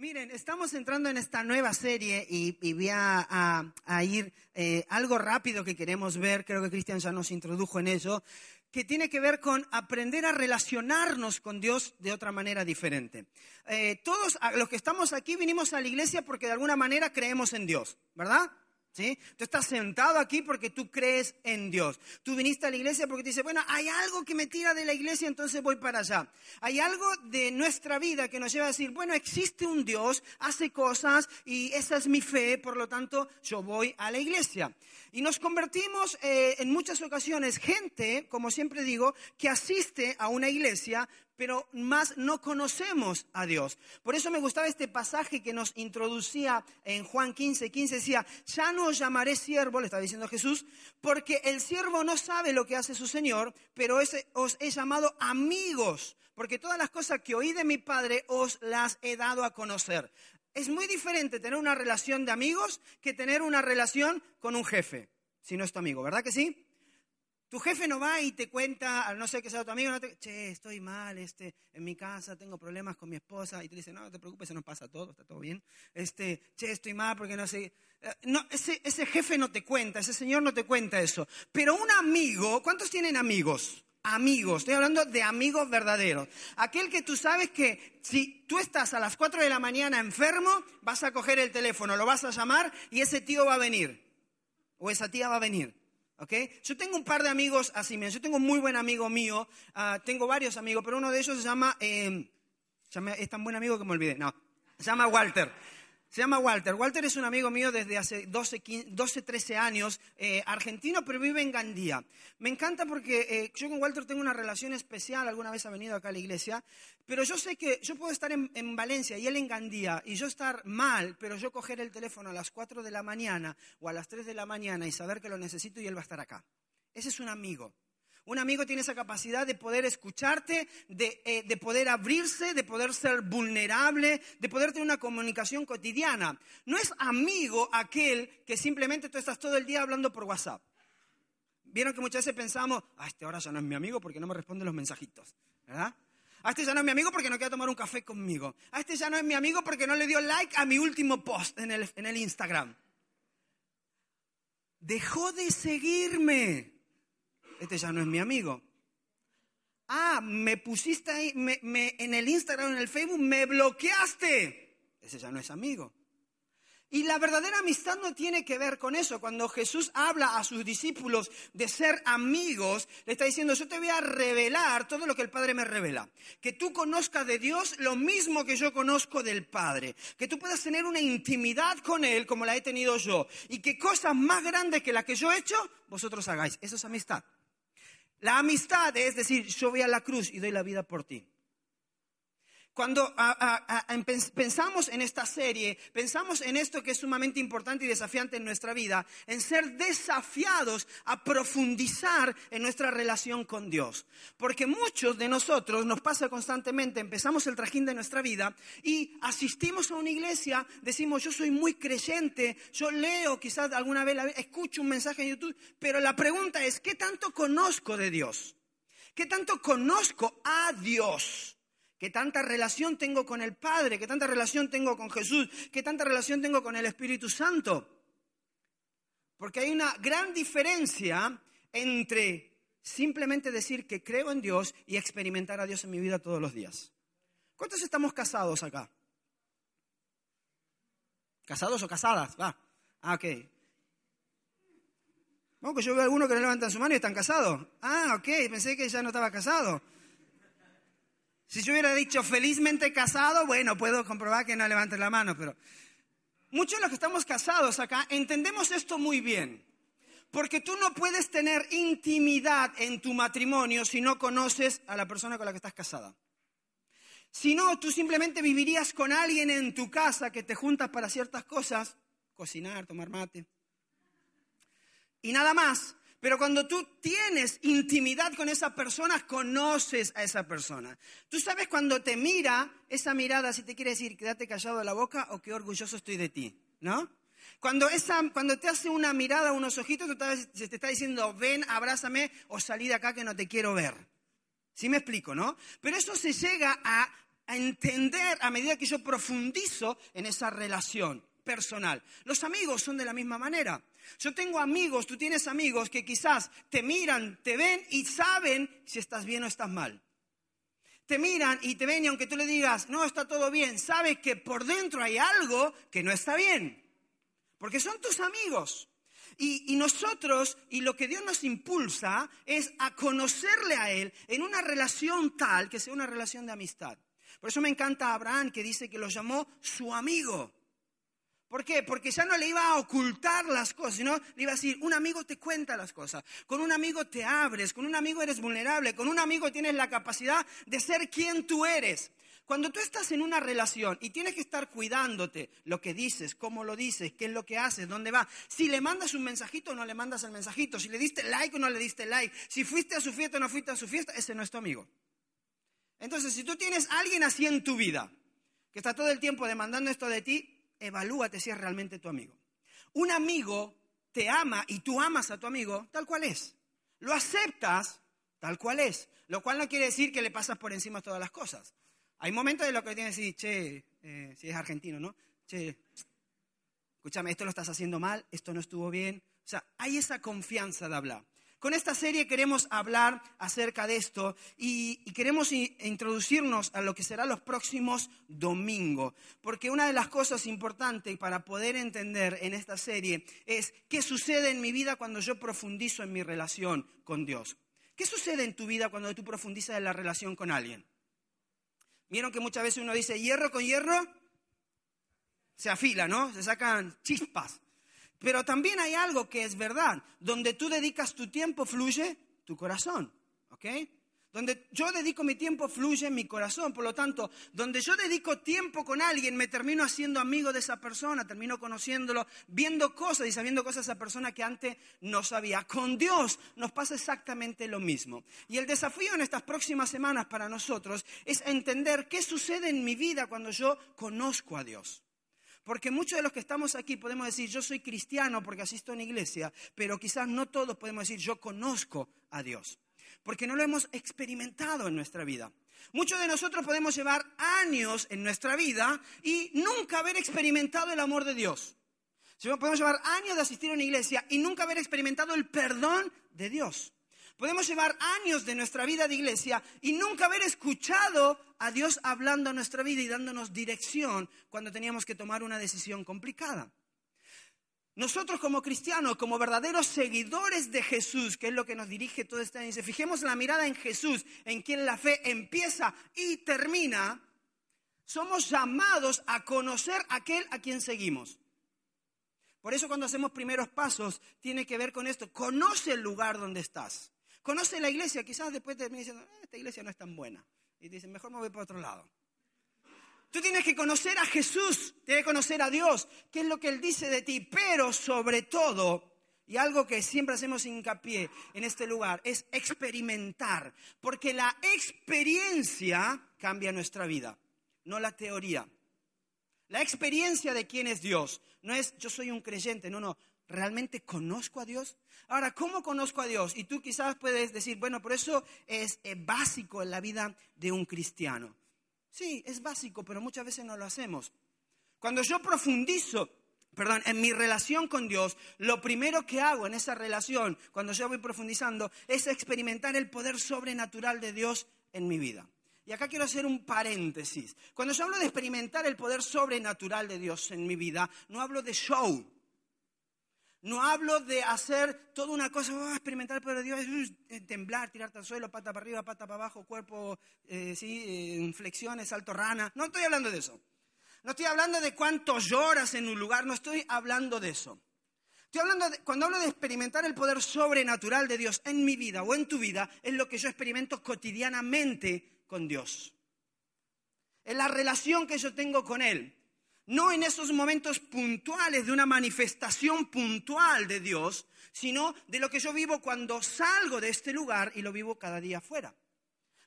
Miren, estamos entrando en esta nueva serie y, voy a, ir eh, algo rápido que queremos ver, creo que Cristian ya nos introdujo en eso, que tiene que ver con aprender a relacionarnos con Dios de otra manera diferente. Eh, todos los que estamos aquí vinimos a la iglesia porque de alguna manera creemos en Dios, ¿verdad? Tú estás sentado aquí porque tú crees en Dios. Tú viniste a la iglesia porque te dice, bueno, hay algo que me tira de la iglesia, entonces voy para allá. Hay algo de nuestra vida que nos lleva a decir, bueno, existe un Dios, hace cosas y esa es mi fe, por lo tanto yo voy a la iglesia. Y nos convertimos eh, en muchas ocasiones gente, como siempre digo, que asiste a una iglesia, pero más no conocemos a Dios. Por eso me gustaba este pasaje que nos introducía en Juan 15, 15 decía, ya no os llamaré siervo, le está diciendo Jesús, porque el siervo no sabe lo que hace su Señor, pero ese- os he llamado amigos, porque todas las cosas que oí de mi Padre os las he dado a conocer. Es muy diferente tener una relación de amigos que tener una relación con un jefe, si no es tu amigo, ¿verdad que sí? Tu jefe no va y te cuenta, a no ser que sea tu amigo, no te, che, estoy mal, este, en mi casa tengo problemas con mi esposa, y te dice, no, no te preocupes, eso nos pasa a todos, está todo bien. Este, che, estoy mal porque no sé. Eh, No, ese, ese jefe no te cuenta, ese señor no te cuenta eso. Pero un amigo, ¿cuántos tienen amigos? Amigos, estoy hablando de amigos verdaderos. Aquel que tú sabes que si tú estás a las 4 de la mañana enfermo, vas a coger el teléfono, lo vas a llamar y ese tío va a venir. O esa tía va a venir. ¿Ok? Yo tengo un par de amigos así, mira, yo tengo un muy buen amigo mío, ah, tengo varios amigos, pero uno de ellos se llama, eh, es tan buen amigo que me olvidé, no, se llama Walter. Se llama Walter. Walter es un amigo mío desde hace 12, 15 12 13 años, eh, argentino, pero vive en Gandía. Me encanta porque eh, yo con Walter tengo una relación especial, alguna vez ha venido acá a la iglesia, pero yo sé que yo puedo estar en, en Valencia y él en Gandía y yo estar mal, pero yo coger el teléfono a las 4 de la mañana o a las 3 de la mañana y saber que lo necesito y él va a estar acá. Ese es un amigo. Un amigo tiene esa capacidad de poder escucharte, de, eh, de poder abrirse, de poder ser vulnerable, de poder tener una comunicación cotidiana. No es amigo aquel que simplemente tú estás todo el día hablando por WhatsApp. Vieron que muchas veces pensamos, ah, este ahora ya no es mi amigo porque no me responde los mensajitos, ¿verdad? A este ya no es mi amigo porque no quiere tomar un café conmigo. A este ya no es mi amigo porque no le dio like a mi último post en el, en el Instagram. Dejó de seguirme. Este ya no es mi amigo. Ah, me pusiste ahí, me- en el Instagram, en el Facebook, me bloqueaste. Ese ya no es amigo. Y la verdadera amistad no tiene que ver con eso. Cuando Jesús habla a sus discípulos de ser amigos, le está diciendo, yo te voy a revelar todo lo que el Padre me revela. Que tú conozcas de Dios lo mismo que yo conozco del Padre. Que tú puedas tener una intimidad con Él como la he tenido yo. Y que cosas más grandes que las que yo he hecho, vosotros hagáis. Eso es amistad. La amistad es decir, yo voy a la cruz y doy la vida por ti. Cuando a- a- a- en- pens- pensamos en esta serie, pensamos en esto que es sumamente importante y desafiante en nuestra vida, en ser desafiados a profundizar en nuestra relación con Dios. Porque muchos de nosotros nos pasa constantemente, empezamos el trajín de nuestra vida y asistimos a una iglesia, decimos yo soy muy creyente, yo leo, quizás alguna vez escucho un mensaje en YouTube, pero la pregunta es, ¿qué tanto conozco de Dios? ¿Qué tanto conozco a Dios? ¿Qué tanta relación tengo con el Padre? ¿Qué tanta relación tengo con Jesús? ¿Qué tanta relación tengo con el Espíritu Santo? Porque hay una gran diferencia entre simplemente decir que creo en Dios y experimentar a Dios en mi vida todos los días. ¿Cuántos estamos casados acá? ¿Casados o casadas? Va. Ah, ok. No, que yo veo algunos que no levantan su mano y están casados. Ah, ok, pensé que ya no estaba casado. Si yo hubiera dicho felizmente casado, bueno, puedo comprobar que no levanten la mano, pero muchos de los que estamos casados acá entendemos esto muy bien. Porque tú no puedes tener intimidad en tu matrimonio si no conoces a la persona con la que estás casada. Si no, tú simplemente vivirías con alguien en tu casa que te juntas para ciertas cosas, cocinar, tomar mate, y nada más. Pero cuando tú tienes intimidad con esa persona, conoces a esa persona. Tú sabes cuando te mira, esa mirada si te quiere decir, quédate callado la boca o qué orgulloso estoy de ti, ¿no? Cuando, esa, cuando te hace una mirada, unos ojitos, se te está diciendo, ven, abrázame o salí de acá que no te quiero ver. ¿Sí me explico, no? Pero eso se llega a, a entender a medida que yo profundizo en esa relación personal. Los amigos son de la misma manera. Yo tengo amigos, tú tienes amigos que quizás te miran, te ven y saben si estás bien o estás mal. Te miran y te ven y aunque tú le digas, no, está todo bien, sabes que por dentro hay algo que no está bien. Porque son tus amigos. Y, y, nosotros, y lo que Dios nos impulsa, es a conocerle a Él en una relación tal que sea una relación de amistad. Por eso me encanta Abraham, que dice que lo llamó su amigo. ¿Por qué? Porque ya no le iba a ocultar las cosas, sino le iba a decir, un amigo te cuenta las cosas, con un amigo te abres, con un amigo eres vulnerable, con un amigo tienes la capacidad de ser quien tú eres. Cuando tú estás en una relación y tienes que estar cuidándote lo que dices, cómo lo dices, qué es lo que haces, dónde va, si le mandas un mensajito o no le mandas el mensajito, si le diste like o no le diste like, si fuiste a su fiesta o no fuiste a su fiesta, ese no es tu amigo. Entonces, si tú tienes alguien así en tu vida, que está todo el tiempo demandando esto de ti, evalúate si es realmente tu amigo. Un amigo te ama y tú amas a tu amigo tal cual es. Lo aceptas tal cual es. Lo cual no quiere decir que le pasas por encima todas las cosas. Hay momentos de lo que tienes que decir, che, eh, si es argentino, ¿no? Che, escúchame, esto lo estás haciendo mal, esto no estuvo bien. O sea, hay esa confianza de hablar. Con esta serie queremos hablar acerca de esto y, queremos introducirnos a lo que será los próximos domingos, porque una de las cosas importantes para poder entender en esta serie es qué sucede en mi vida cuando yo profundizo en mi relación con Dios. ¿Qué sucede en tu vida cuando tú profundizas en la relación con alguien? Vieron que muchas veces uno dice hierro con hierro se afila, ¿no? Se sacan chispas. Pero también hay algo que es verdad. Donde tú dedicas tu tiempo, fluye tu corazón. ¿Ok? Donde yo dedico mi tiempo, fluye mi corazón. Por lo tanto, donde yo dedico tiempo con alguien, me termino haciendo amigo de esa persona, termino conociéndolo, viendo cosas y sabiendo cosas de esa persona que antes no sabía. Con Dios nos pasa exactamente lo mismo. Y el desafío en estas próximas semanas para nosotros es entender qué sucede en mi vida cuando yo conozco a Dios. Porque muchos de los que estamos aquí podemos decir, yo soy cristiano porque asisto a una iglesia, pero quizás no todos podemos decir, yo conozco a Dios. Porque no lo hemos experimentado en nuestra vida. Muchos de nosotros podemos llevar años en nuestra vida y nunca haber experimentado el amor de Dios. Podemos llevar años de asistir a una iglesia y nunca haber experimentado el perdón de Dios. Podemos llevar años de nuestra vida de iglesia y nunca haber escuchado a Dios hablando a nuestra vida y dándonos dirección cuando teníamos que tomar una decisión complicada. Nosotros como cristianos, como verdaderos seguidores de Jesús, que es lo que nos dirige todo este año, fijemos la mirada en Jesús, en quien la fe empieza y termina, somos llamados a conocer a aquel a quien seguimos. Por eso cuando hacemos primeros pasos tiene que ver con esto. Conoce el lugar donde estás. Conoce la iglesia, quizás después te diciendo, ah, esta iglesia no es tan buena. Y dicen, mejor me voy para otro lado. Tú tienes que conocer a Jesús, tienes que conocer a Dios, qué es lo que Él dice de ti, pero sobre todo, y algo que siempre hacemos hincapié en este lugar, es experimentar, porque la experiencia cambia nuestra vida, no la teoría. La experiencia de quién es Dios, no es yo soy un creyente, no, no, ¿realmente conozco a Dios? Ahora, ¿cómo conozco a Dios? Y tú quizás puedes decir, bueno, por eso es eh, básico en la vida de un cristiano. Sí, es básico, pero muchas veces no lo hacemos. Cuando yo profundizo, perdón, en mi relación con Dios, lo primero que hago en esa relación, cuando yo voy profundizando, es experimentar el poder sobrenatural de Dios en mi vida. Y acá quiero hacer un paréntesis. Cuando yo hablo de experimentar el poder sobrenatural de Dios en mi vida, no hablo de show. No hablo de hacer toda una cosa, oh, experimentar el poder de Dios, uh, temblar, tirarte al suelo, pata para arriba, pata para abajo, cuerpo, eh, sí, eh, flexiones, salto rana. No estoy hablando de eso. No estoy hablando de cuánto lloras en un lugar, no estoy hablando de eso. Estoy hablando de, cuando hablo de experimentar el poder sobrenatural de Dios en mi vida o en tu vida, es lo que yo experimento cotidianamente con Dios. en la relación que yo tengo con Él. No en esos momentos puntuales de una manifestación puntual de Dios, sino de lo que yo vivo cuando salgo de este lugar y lo vivo cada día afuera.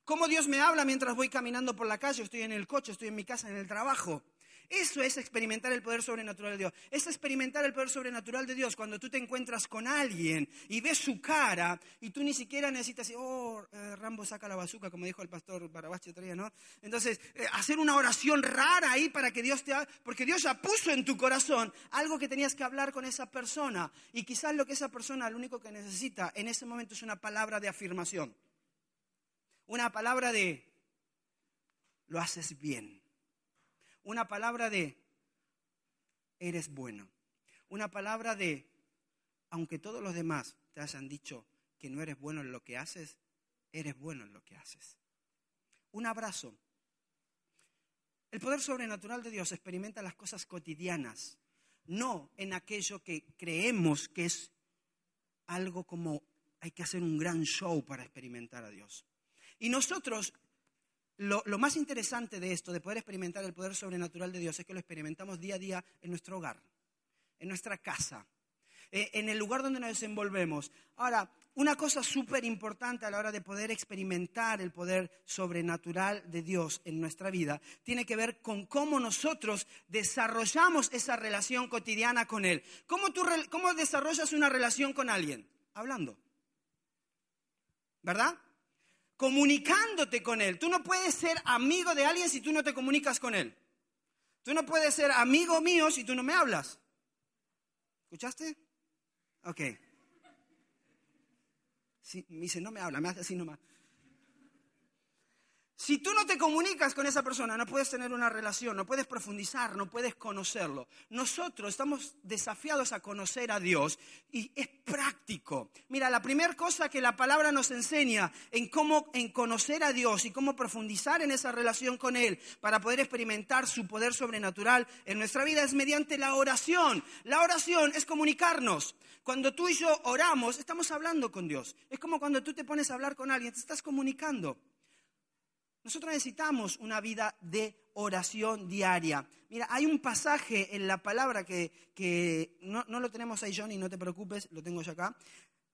Cómo Dios me habla mientras voy caminando por la calle, estoy en el coche, estoy en mi casa, en el trabajo. Eso es experimentar el poder sobrenatural de Dios. Es experimentar el poder sobrenatural de Dios cuando tú te encuentras con alguien y ves su cara y tú ni siquiera necesitas decir, oh, eh, Rambo saca la bazuca, como dijo el pastor Barabachi otro día, ¿no? Entonces, eh, hacer una oración rara ahí para que Dios te haga, porque Dios ya puso en tu corazón algo que tenías que hablar con esa persona. Y quizás lo que esa persona, lo único que necesita en ese momento es una palabra de afirmación. Una palabra de, lo haces bien una palabra de, eres bueno. Una palabra de, aunque todos los demás te hayan dicho que no eres bueno en lo que haces, eres bueno en lo que haces. Un abrazo. El poder sobrenatural de Dios experimenta las cosas cotidianas, no en aquello que creemos que es algo como hay que hacer un gran show para experimentar a Dios. Y nosotros lo, más interesante de esto, de poder experimentar el poder sobrenatural de Dios, es que lo experimentamos día a día en nuestro hogar, en nuestra casa, eh, en el lugar donde nos desenvolvemos. Ahora, una cosa súper importante a la hora de poder experimentar el poder sobrenatural de Dios en nuestra vida tiene que ver con cómo nosotros desarrollamos esa relación cotidiana con Él. ¿Cómo, tú, cómo desarrollas una relación con alguien? Hablando. ¿Verdad? Comunicándote con Él. Tú no puedes ser amigo de alguien si tú no te comunicas con Él. Tú no puedes ser amigo mío si tú no me hablas. ¿Escuchaste? Ok. Me dice, no me habla, me hace así nomás. Si tú no te comunicas con esa persona, no puedes tener una relación, no puedes profundizar, no puedes conocerlo. Nosotros estamos desafiados a conocer a Dios y es práctico. Mira, la primera cosa que la palabra nos enseña en cómo en conocer a Dios y cómo profundizar en esa relación con Él para poder experimentar su poder sobrenatural en nuestra vida es mediante la oración. La oración es comunicarnos. Cuando tú y yo oramos, estamos hablando con Dios. Es como cuando tú te pones a hablar con alguien, te estás comunicando. Nosotros necesitamos una vida de oración diaria. Mira, hay un pasaje en la palabra que, no, lo tenemos ahí, Johnny, no te preocupes, lo tengo yo acá,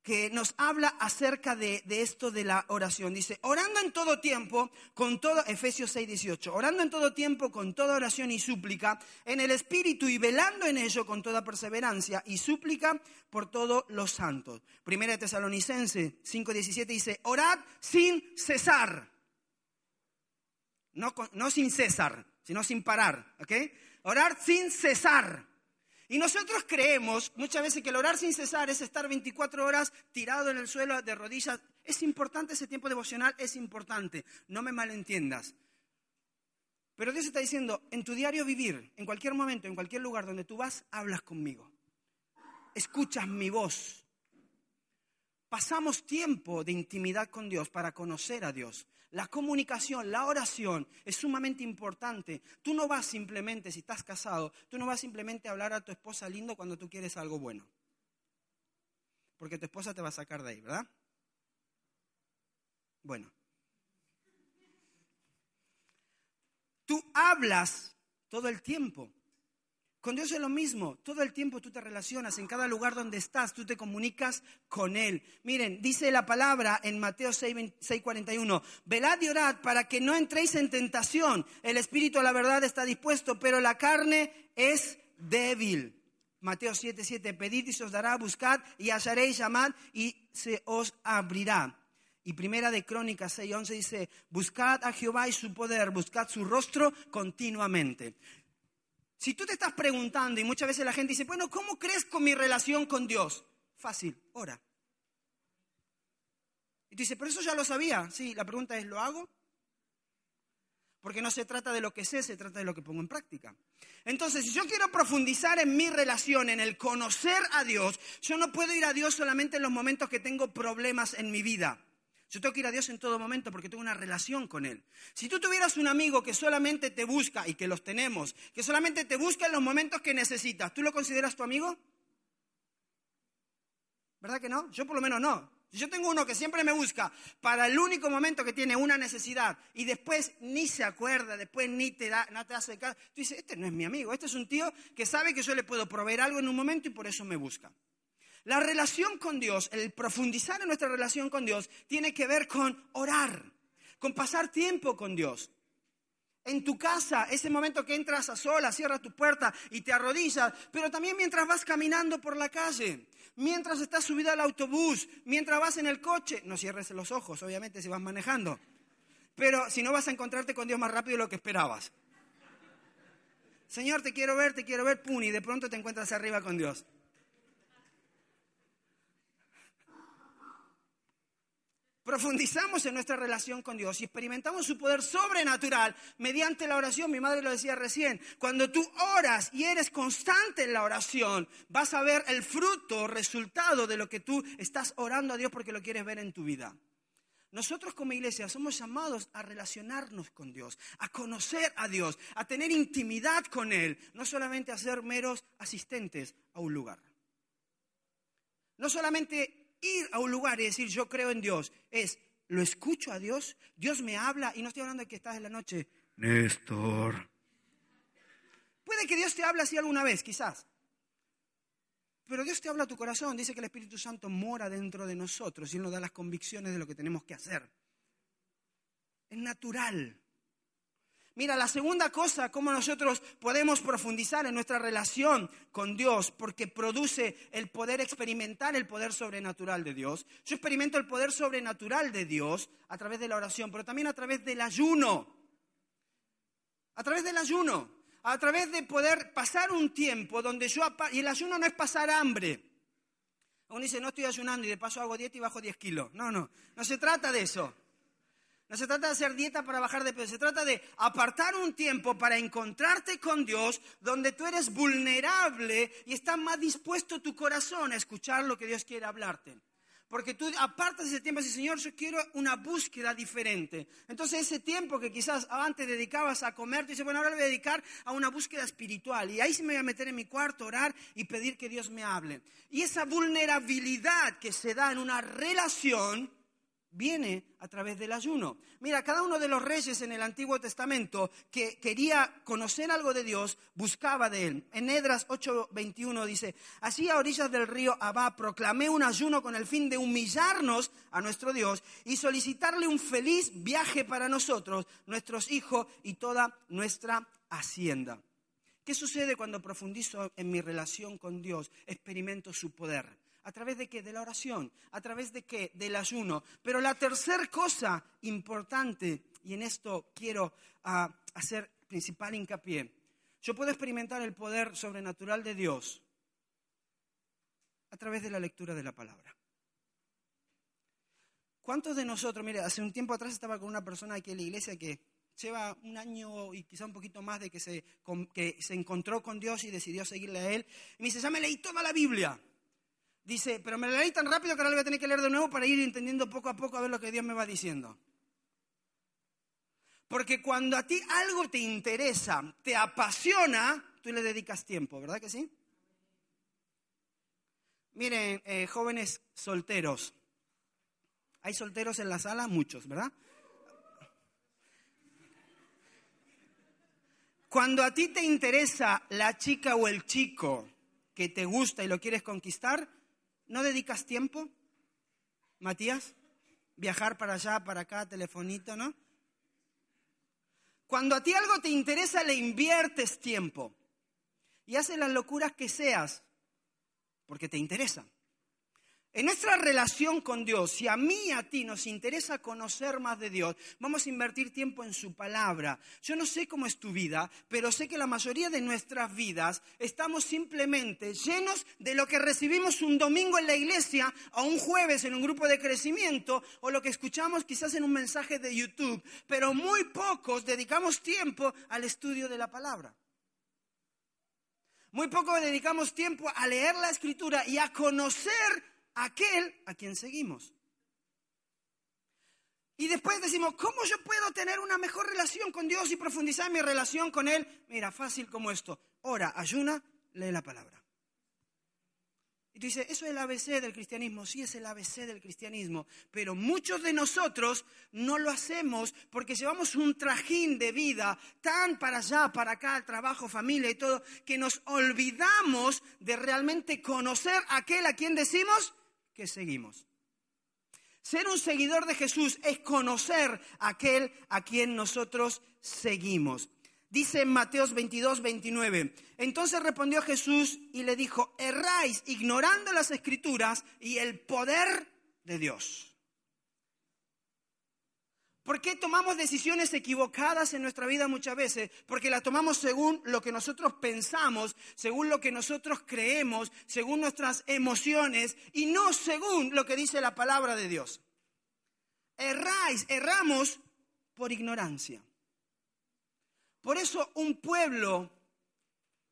que nos habla acerca de, de, esto de la oración. Dice, orando en todo tiempo, con todo, Efesios 6, 18, orando en todo tiempo, con toda oración y súplica, en el Espíritu y velando en ello con toda perseverancia y súplica por todos los santos. Primera de Tesalonicense 5, 17 dice, orad sin cesar. No, sin cesar, sino sin parar, ¿ok? Orar sin cesar. Y nosotros creemos muchas veces que el orar sin cesar es estar 24 horas tirado en el suelo de rodillas. Es importante ese tiempo devocional, es importante, no me malentiendas. Pero Dios está diciendo, en tu diario vivir, en cualquier momento, en cualquier lugar donde tú vas, hablas conmigo. Escuchas mi voz. Pasamos tiempo de intimidad con Dios para conocer a Dios. La comunicación, la oración es sumamente importante. Tú no vas simplemente, si estás casado, tú no vas simplemente a hablar a tu esposa lindo cuando tú quieres algo bueno. Porque tu esposa te va a sacar de ahí, ¿verdad? Bueno. Tú hablas todo el tiempo. Con Dios es lo mismo, todo el tiempo tú te relacionas, en cada lugar donde estás, tú te comunicas con Él. Miren, dice la palabra en Mateo 6:41, velad y orad para que no entréis en tentación. El espíritu a la verdad está dispuesto, pero la carne es débil. Mateo 7:7, pedid y se os dará, buscad y hallaréis, llamad y se os abrirá. Y primera de Crónicas 6:11 dice, buscad a Jehová y su poder, buscad su rostro continuamente. Si tú te estás preguntando, y muchas veces la gente dice, bueno, ¿cómo crees con mi relación con Dios? Fácil, ora. Y tú dices, pero eso ya lo sabía. Sí, la pregunta es, ¿lo hago? Porque no se trata de lo que sé, se trata de lo que pongo en práctica. Entonces, si yo quiero profundizar en mi relación, en el conocer a Dios, yo no puedo ir a Dios solamente en los momentos que tengo problemas en mi vida. Yo tengo que ir a Dios en todo momento porque tengo una relación con Él. Si tú tuvieras un amigo que solamente te busca, y que los tenemos, que solamente te busca en los momentos que necesitas, ¿tú lo consideras tu amigo? ¿Verdad que no? Yo por lo menos no. Si yo tengo uno que siempre me busca para el único momento que tiene una necesidad y después ni se acuerda, después ni te da, no te hace caso, tú dices, este no es mi amigo, este es un tío que sabe que yo le puedo proveer algo en un momento y por eso me busca. La relación con Dios, el profundizar en nuestra relación con Dios, tiene que ver con orar, con pasar tiempo con Dios. En tu casa, ese momento que entras a sola, cierras tu puerta y te arrodillas, pero también mientras vas caminando por la calle, mientras estás subido al autobús, mientras vas en el coche, no cierres los ojos, obviamente, si vas manejando, pero si no vas a encontrarte con Dios más rápido de lo que esperabas. Señor, te quiero ver, te quiero ver, puni, de pronto te encuentras arriba con Dios. Profundizamos en nuestra relación con Dios y experimentamos su poder sobrenatural mediante la oración. Mi madre lo decía recién, cuando tú oras y eres constante en la oración, vas a ver el fruto, resultado de lo que tú estás orando a Dios porque lo quieres ver en tu vida. Nosotros como iglesia somos llamados a relacionarnos con Dios, a conocer a Dios, a tener intimidad con Él, no solamente a ser meros asistentes a un lugar. No solamente ir a un lugar y decir yo creo en Dios es, lo escucho a Dios, Dios me habla y no estoy hablando de que estás en la noche, Néstor. Puede que Dios te hable así alguna vez, quizás. Pero Dios te habla a tu corazón, dice que el Espíritu Santo mora dentro de nosotros y Él nos da las convicciones de lo que tenemos que hacer. Es natural. Mira, la segunda cosa, cómo nosotros podemos profundizar en nuestra relación con Dios, porque produce el poder experimentar el poder sobrenatural de Dios. Yo experimento el poder sobrenatural de Dios a través de la oración, pero también a través del ayuno. A través del ayuno. A través de poder pasar un tiempo donde yo... Y el ayuno no es pasar hambre. Uno dice, no estoy ayunando y de paso hago dieta y bajo 10 kilos. No, no, no se trata de eso. No se trata de hacer dieta para bajar de peso, se trata de apartar un tiempo para encontrarte con Dios donde tú eres vulnerable y está más dispuesto tu corazón a escuchar lo que Dios quiere hablarte. Porque tú apartas ese tiempo y dices, Señor, yo quiero una búsqueda diferente. Entonces ese tiempo que quizás antes dedicabas a comer, tú dices, bueno, ahora lo voy a dedicar a una búsqueda espiritual. Y ahí sí me voy a meter en mi cuarto, orar y pedir que Dios me hable. Y esa vulnerabilidad que se da en una relación viene a través del ayuno. Mira, cada uno de los reyes en el Antiguo Testamento que quería conocer algo de Dios, buscaba de él. En Edras 8:21 dice, así a orillas del río Abá proclamé un ayuno con el fin de humillarnos a nuestro Dios y solicitarle un feliz viaje para nosotros, nuestros hijos y toda nuestra hacienda. ¿Qué sucede cuando profundizo en mi relación con Dios? Experimento su poder ¿A través de qué? De la oración. ¿A través de qué? Del ayuno. Pero la tercera cosa importante, y en esto quiero ah, hacer principal hincapié, yo puedo experimentar el poder sobrenatural de Dios a través de la lectura de la palabra. ¿Cuántos de nosotros, mire, hace un tiempo atrás estaba con una persona aquí en la iglesia que lleva un año y quizá un poquito más de que se, que se encontró con Dios y decidió seguirle a Él. Y me dice, ya me leí toda la Biblia. Dice, pero me la leí tan rápido que ahora la voy a tener que leer de nuevo para ir entendiendo poco a poco a ver lo que Dios me va diciendo. Porque cuando a ti algo te interesa, te apasiona, tú le dedicas tiempo, ¿verdad que sí? Miren, eh, jóvenes solteros. Hay solteros en la sala, muchos, ¿verdad? Cuando a ti te interesa la chica o el chico que te gusta y lo quieres conquistar, ¿No dedicas tiempo, Matías? Viajar para allá, para acá, telefonito, ¿no? Cuando a ti algo te interesa, le inviertes tiempo y haces las locuras que seas porque te interesa. En nuestra relación con Dios, si a mí y a ti nos interesa conocer más de Dios, vamos a invertir tiempo en su palabra. Yo no sé cómo es tu vida, pero sé que la mayoría de nuestras vidas estamos simplemente llenos de lo que recibimos un domingo en la iglesia o un jueves en un grupo de crecimiento o lo que escuchamos quizás en un mensaje de YouTube, pero muy pocos dedicamos tiempo al estudio de la palabra. Muy poco dedicamos tiempo a leer la escritura y a conocer aquel a quien seguimos. Y después decimos, ¿cómo yo puedo tener una mejor relación con Dios y profundizar mi relación con Él? Mira, fácil como esto. Ora, ayuna, lee la palabra. Y tú dices, eso es el ABC del cristianismo. Sí, es el ABC del cristianismo. Pero muchos de nosotros no lo hacemos porque llevamos un trajín de vida tan para allá, para acá, trabajo, familia y todo, que nos olvidamos de realmente conocer aquel a quien decimos que seguimos. Ser un seguidor de Jesús es conocer a aquel a quien nosotros seguimos. Dice en Mateos 22, 29. Entonces respondió Jesús y le dijo, erráis ignorando las escrituras y el poder de Dios. ¿Por qué tomamos decisiones equivocadas en nuestra vida muchas veces? Porque las tomamos según lo que nosotros pensamos, según lo que nosotros creemos, según nuestras emociones y no según lo que dice la palabra de Dios. Erráis, erramos por ignorancia. Por eso un pueblo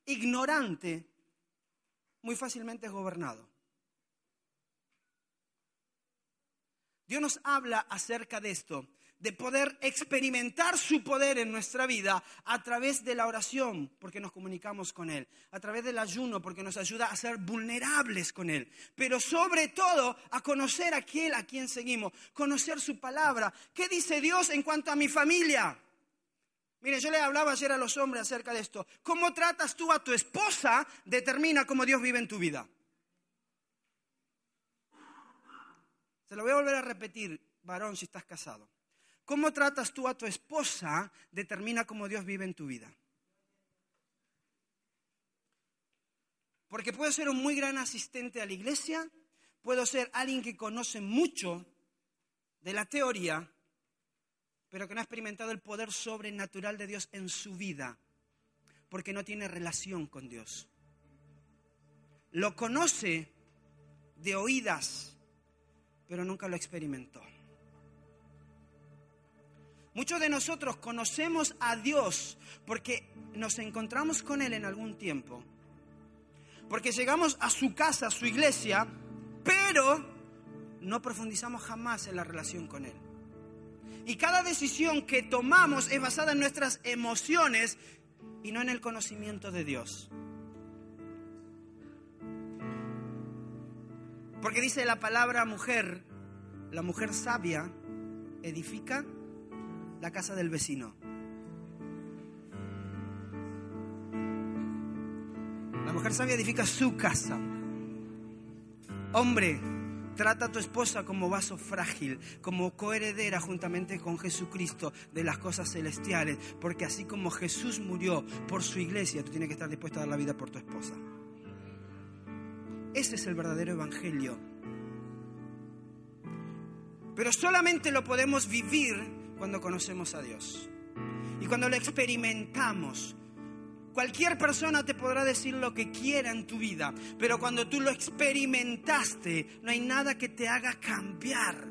ignorante muy fácilmente es gobernado. Dios nos habla acerca de esto, de poder experimentar su poder en nuestra vida a través de la oración, porque nos comunicamos con Él, a través del ayuno, porque nos ayuda a ser vulnerables con Él, pero sobre todo a conocer a aquel a quien seguimos, conocer su palabra. ¿Qué dice Dios en cuanto a mi familia? Mire, yo le hablaba ayer a los hombres acerca de esto. Cómo tratas tú a tu esposa determina cómo Dios vive en tu vida. Se lo voy a volver a repetir, varón, si estás casado. Cómo tratas tú a tu esposa determina cómo Dios vive en tu vida. Porque puedo ser un muy gran asistente a la iglesia, puedo ser alguien que conoce mucho de la teoría, pero que no ha experimentado el poder sobrenatural de Dios en su vida, porque no tiene relación con Dios. Lo conoce de oídas, pero nunca lo experimentó. Muchos de nosotros conocemos a Dios porque nos encontramos con Él en algún tiempo, porque llegamos a su casa, a su iglesia, pero no profundizamos jamás en la relación con Él. Y cada decisión que tomamos es basada en nuestras emociones y no en el conocimiento de Dios. Porque dice la palabra mujer, la mujer sabia edifica la casa del vecino. La mujer sabia edifica su casa. Hombre, Trata a tu esposa como vaso frágil, como coheredera juntamente con Jesucristo de las cosas celestiales, porque así como Jesús murió por su iglesia, tú tienes que estar dispuesto a dar la vida por tu esposa. Ese es el verdadero evangelio. Pero solamente lo podemos vivir cuando conocemos a Dios. Y cuando lo experimentamos, Cualquier persona te podrá decir lo que quiera en tu vida, pero cuando tú lo experimentaste, no hay nada que te haga cambiar,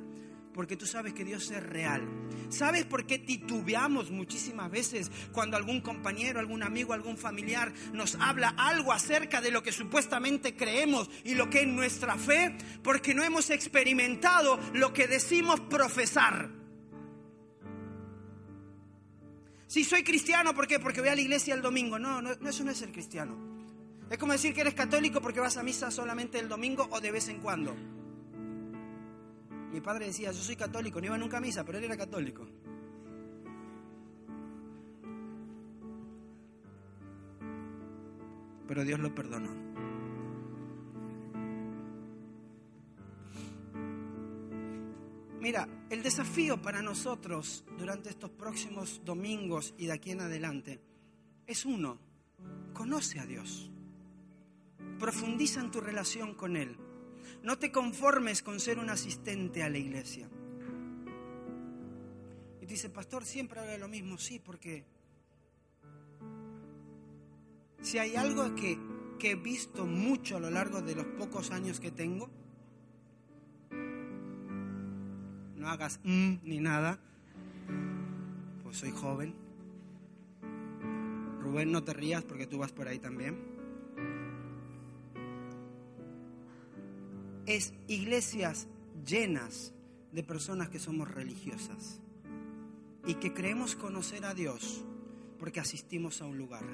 porque tú sabes que Dios es real. ¿Sabes por qué titubeamos muchísimas veces cuando algún compañero, algún amigo, algún familiar nos habla algo acerca de lo que supuestamente creemos y lo que es nuestra fe? Porque no hemos experimentado lo que decimos profesar. Si soy cristiano, ¿por qué? Porque voy a la iglesia el domingo. No, no, eso no es ser cristiano. Es como decir que eres católico porque vas a misa solamente el domingo o de vez en cuando. Mi padre decía, yo soy católico, no iba nunca a misa, pero él era católico. Pero Dios lo perdonó. Mira, el desafío para nosotros durante estos próximos domingos y de aquí en adelante es uno, conoce a Dios, profundiza en tu relación con Él, no te conformes con ser un asistente a la iglesia. Y dice, pastor, siempre habla lo mismo, sí, porque si hay algo que, que he visto mucho a lo largo de los pocos años que tengo, hagas mm, ni nada, pues soy joven. Rubén, no te rías porque tú vas por ahí también. Es iglesias llenas de personas que somos religiosas y que creemos conocer a Dios porque asistimos a un lugar.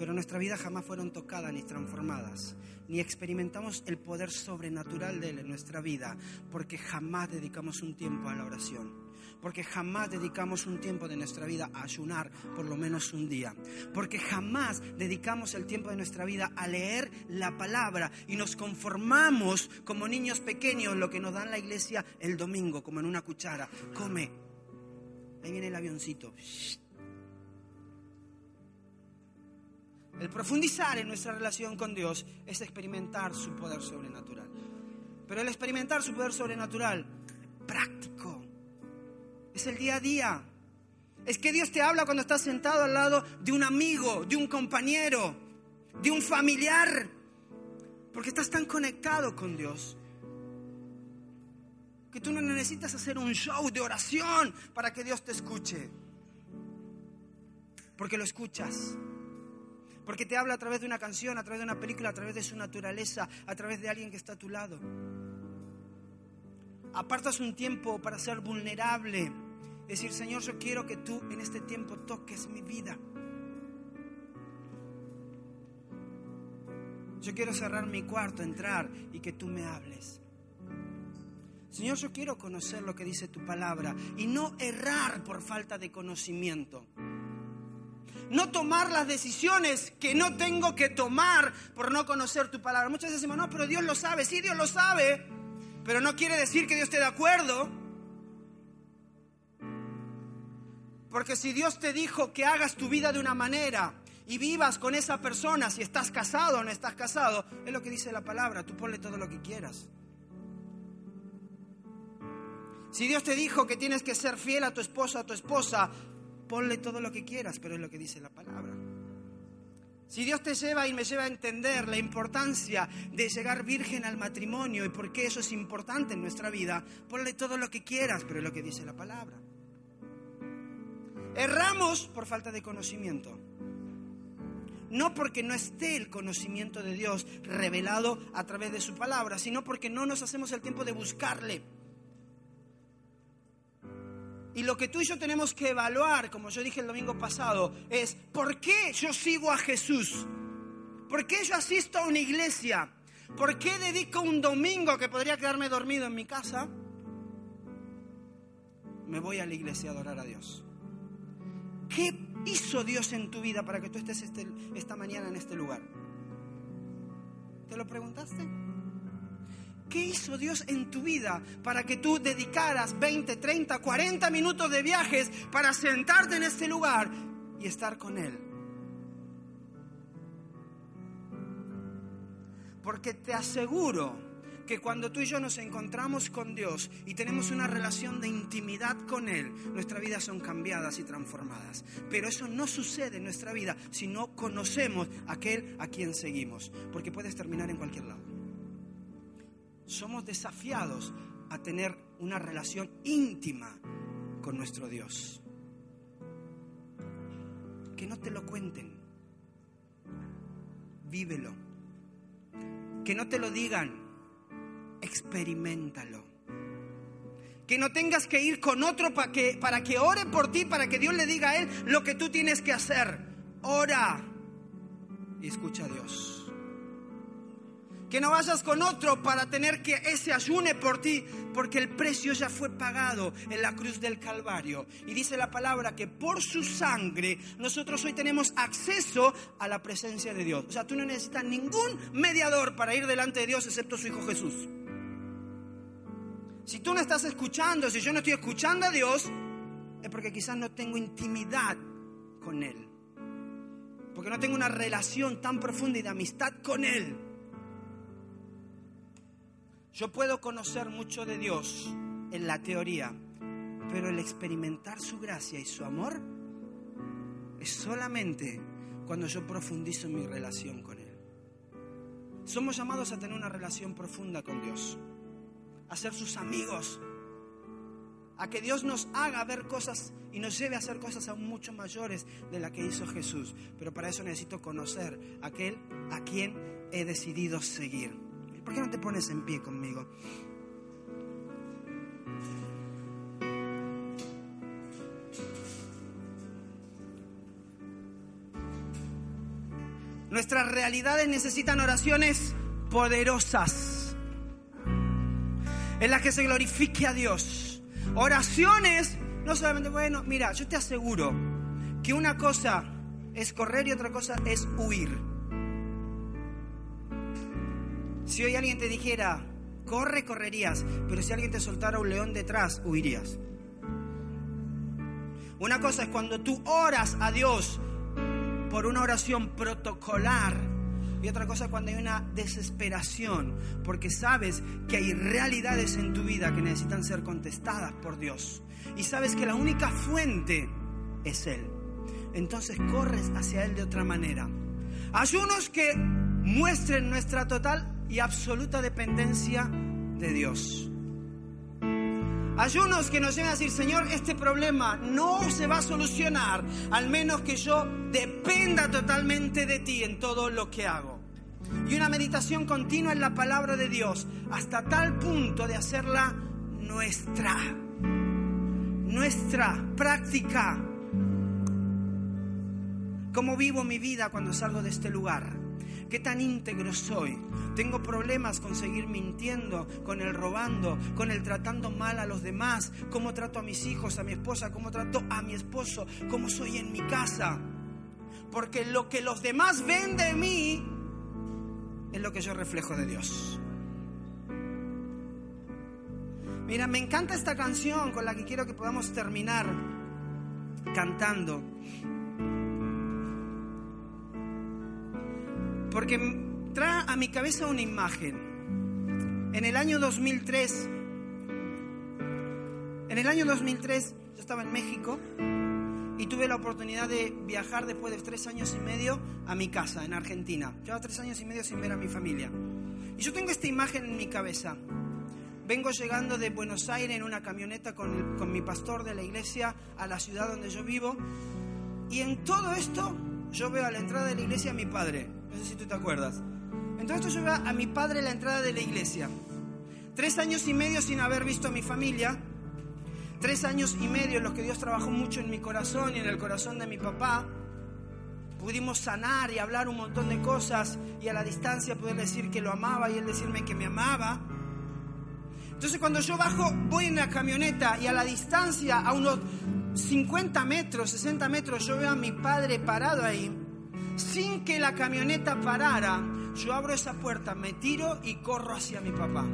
Pero nuestra vida jamás fueron tocadas ni transformadas, ni experimentamos el poder sobrenatural de Él en nuestra vida, porque jamás dedicamos un tiempo a la oración porque jamás dedicamos un tiempo de nuestra vida a ayunar por lo menos un día, porque jamás dedicamos el tiempo de nuestra vida a leer la palabra y nos conformamos como niños pequeños lo que nos dan la iglesia el domingo, como en una cuchara. Come. Ahí viene el avioncito. El profundizar en nuestra relación con Dios es experimentar su poder sobrenatural. Pero el experimentar su poder sobrenatural, práctico, es el día a día. Es que Dios te habla cuando estás sentado al lado de un amigo, de un compañero, de un familiar, porque estás tan conectado con Dios que tú no necesitas hacer un show de oración para que Dios te escuche, porque lo escuchas porque te habla a través de una canción, a través de una película, a través de su naturaleza, a través de alguien que está a tu lado. Apartas un tiempo para ser vulnerable. Decir, Señor, yo quiero que tú en este tiempo toques mi vida. Yo quiero cerrar mi cuarto, entrar y que tú me hables. Señor, yo quiero conocer lo que dice tu palabra y no errar por falta de conocimiento no tomar las decisiones que no tengo que tomar por no conocer tu palabra. Muchas veces decimos, no, pero Dios lo sabe, sí, Dios lo sabe, pero no quiere decir que Dios esté de acuerdo. Porque si Dios te dijo que hagas tu vida de una manera y vivas con esa persona, si estás casado o no estás casado, es lo que dice la palabra, tú ponle todo lo que quieras. Si Dios te dijo que tienes que ser fiel a tu esposo, a tu esposa, ponle todo lo que quieras, pero es lo que dice la palabra. Si Dios te lleva y me lleva a entender la importancia de llegar virgen al matrimonio y por qué eso es importante en nuestra vida, ponle todo lo que quieras, pero es lo que dice la palabra. Erramos por falta de conocimiento. No porque no esté el conocimiento de Dios revelado a través de su palabra, sino porque no nos hacemos el tiempo de buscarle. Y lo que tú y yo tenemos que evaluar, como yo dije el domingo pasado, es ¿por qué yo sigo a Jesús? ¿Por qué yo asisto a una iglesia? ¿Por qué dedico un domingo que podría quedarme dormido en mi casa? Me voy a la iglesia a adorar a Dios. ¿Qué hizo Dios en tu vida para que tú estés este, esta mañana en este lugar? ¿Te lo preguntaste? ¿Qué hizo Dios en tu vida para que tú dedicaras 20, 30, 40 minutos de viajes para sentarte en este lugar y estar con Él? Porque te aseguro que cuando tú y yo nos encontramos con Dios y tenemos una relación de intimidad con Él, nuestras vidas son cambiadas y transformadas. Pero eso no sucede en nuestra vida si no conocemos a aquel a quien seguimos, porque puedes terminar en cualquier lado somos desafiados a tener una relación íntima con nuestro Dios. Que no te lo cuenten, vívelo. Que no te lo digan, experimentalo. Que no tengas que ir con otro para que, para que ore por ti, para que Dios le diga a él lo que tú tienes que hacer. Ora y escucha a Dios. Que no vayas con otro para tener que ese ayune por ti, porque el precio ya fue pagado en la cruz del Calvario. Y dice la palabra que por su sangre nosotros hoy tenemos acceso a la presencia de Dios. O sea, tú no necesitas ningún mediador para ir delante de Dios excepto su Hijo Jesús. Si tú no estás escuchando, si yo no estoy escuchando a Dios, es porque quizás no tengo intimidad con Él. Porque no tengo una relación tan profunda y de amistad con Él. Yo puedo conocer mucho de Dios en la teoría, pero el experimentar su gracia y su amor es solamente cuando yo profundizo mi relación con Él. Somos llamados a tener una relación profunda con Dios, a ser sus amigos, a que Dios nos haga ver cosas y nos lleve a hacer cosas aún mucho mayores de las que hizo Jesús. Pero para eso necesito conocer a aquel a quien he decidido seguir. ¿Por qué no te pones en pie conmigo? Nuestras realidades necesitan oraciones poderosas en las que se glorifique a Dios. Oraciones, no solamente, bueno, mira, yo te aseguro que una cosa es correr y otra cosa es huir. Si hoy alguien te dijera, corre, correrías, pero si alguien te soltara un león detrás, huirías. Una cosa es cuando tú oras a Dios por una oración protocolar y otra cosa es cuando hay una desesperación, porque sabes que hay realidades en tu vida que necesitan ser contestadas por Dios. Y sabes que la única fuente es Él. Entonces corres hacia Él de otra manera. Ayunos que muestren nuestra total y absoluta dependencia de Dios. Ayunos que nos lleven a decir, Señor, este problema no se va a solucionar al menos que yo dependa totalmente de ti en todo lo que hago. Y una meditación continua en la palabra de Dios hasta tal punto de hacerla nuestra, nuestra práctica. ¿Cómo vivo mi vida cuando salgo de este lugar? ¿Qué tan íntegro soy? Tengo problemas con seguir mintiendo, con el robando, con el tratando mal a los demás. ¿Cómo trato a mis hijos, a mi esposa? ¿Cómo trato a mi esposo? ¿Cómo soy en mi casa? Porque lo que los demás ven de mí es lo que yo reflejo de Dios. Mira, me encanta esta canción con la que quiero que podamos terminar cantando. Porque trae a mi cabeza una imagen. En el año 2003, en el año 2003 yo estaba en México y tuve la oportunidad de viajar después de tres años y medio a mi casa en Argentina. Llevaba tres años y medio sin ver a mi familia. Y yo tengo esta imagen en mi cabeza. Vengo llegando de Buenos Aires en una camioneta con, con mi pastor de la iglesia a la ciudad donde yo vivo. Y en todo esto yo veo a la entrada de la iglesia a mi padre. No sé si tú te acuerdas. Entonces yo veo a mi padre en la entrada de la iglesia. Tres años y medio sin haber visto a mi familia. Tres años y medio en los que Dios trabajó mucho en mi corazón y en el corazón de mi papá. Pudimos sanar y hablar un montón de cosas y a la distancia poder decir que lo amaba y él decirme que me amaba. Entonces cuando yo bajo, voy en la camioneta y a la distancia, a unos 50 metros, 60 metros, yo veo a mi padre parado ahí. Sin que la camioneta parara, yo abro esa puerta, me tiro y corro hacia mi papá.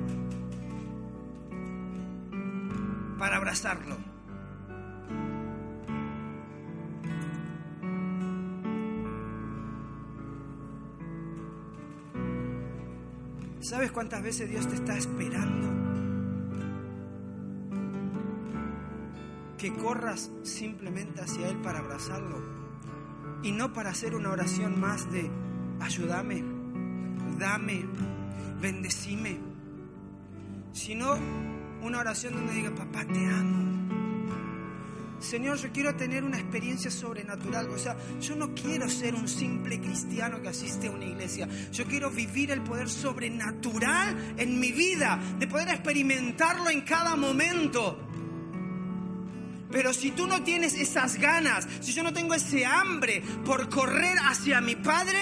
Para abrazarlo. ¿Sabes cuántas veces Dios te está esperando? Que corras simplemente hacia Él para abrazarlo y no para hacer una oración más de ayúdame, dame, bendecime, sino una oración donde diga, papá, te amo. Señor, yo quiero tener una experiencia sobrenatural. O sea, yo no quiero ser un simple cristiano que asiste a una iglesia. Yo quiero vivir el poder sobrenatural en mi vida, de poder experimentarlo en cada momento. Pero si tú no tienes esas ganas, si yo no tengo ese hambre por correr hacia mi Padre,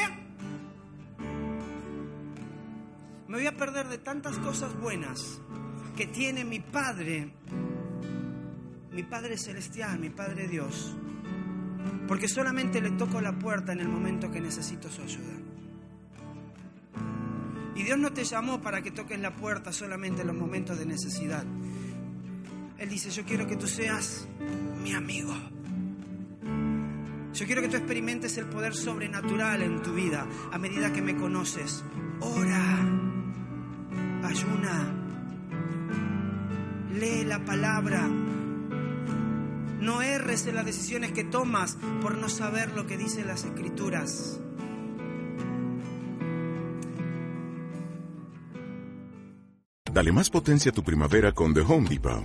me voy a perder de tantas cosas buenas que tiene mi Padre, mi Padre Celestial, mi Padre Dios. Porque solamente le toco la puerta en el momento que necesito su ayuda. Y Dios no te llamó para que toques la puerta solamente en los momentos de necesidad. Él dice, yo quiero que tú seas mi amigo. Yo quiero que tú experimentes el poder sobrenatural en tu vida a medida que me conoces. Ora, ayuna, lee la palabra. No erres en las decisiones que tomas por no saber lo que dicen las escrituras. Dale más potencia a tu primavera con The Home Depot.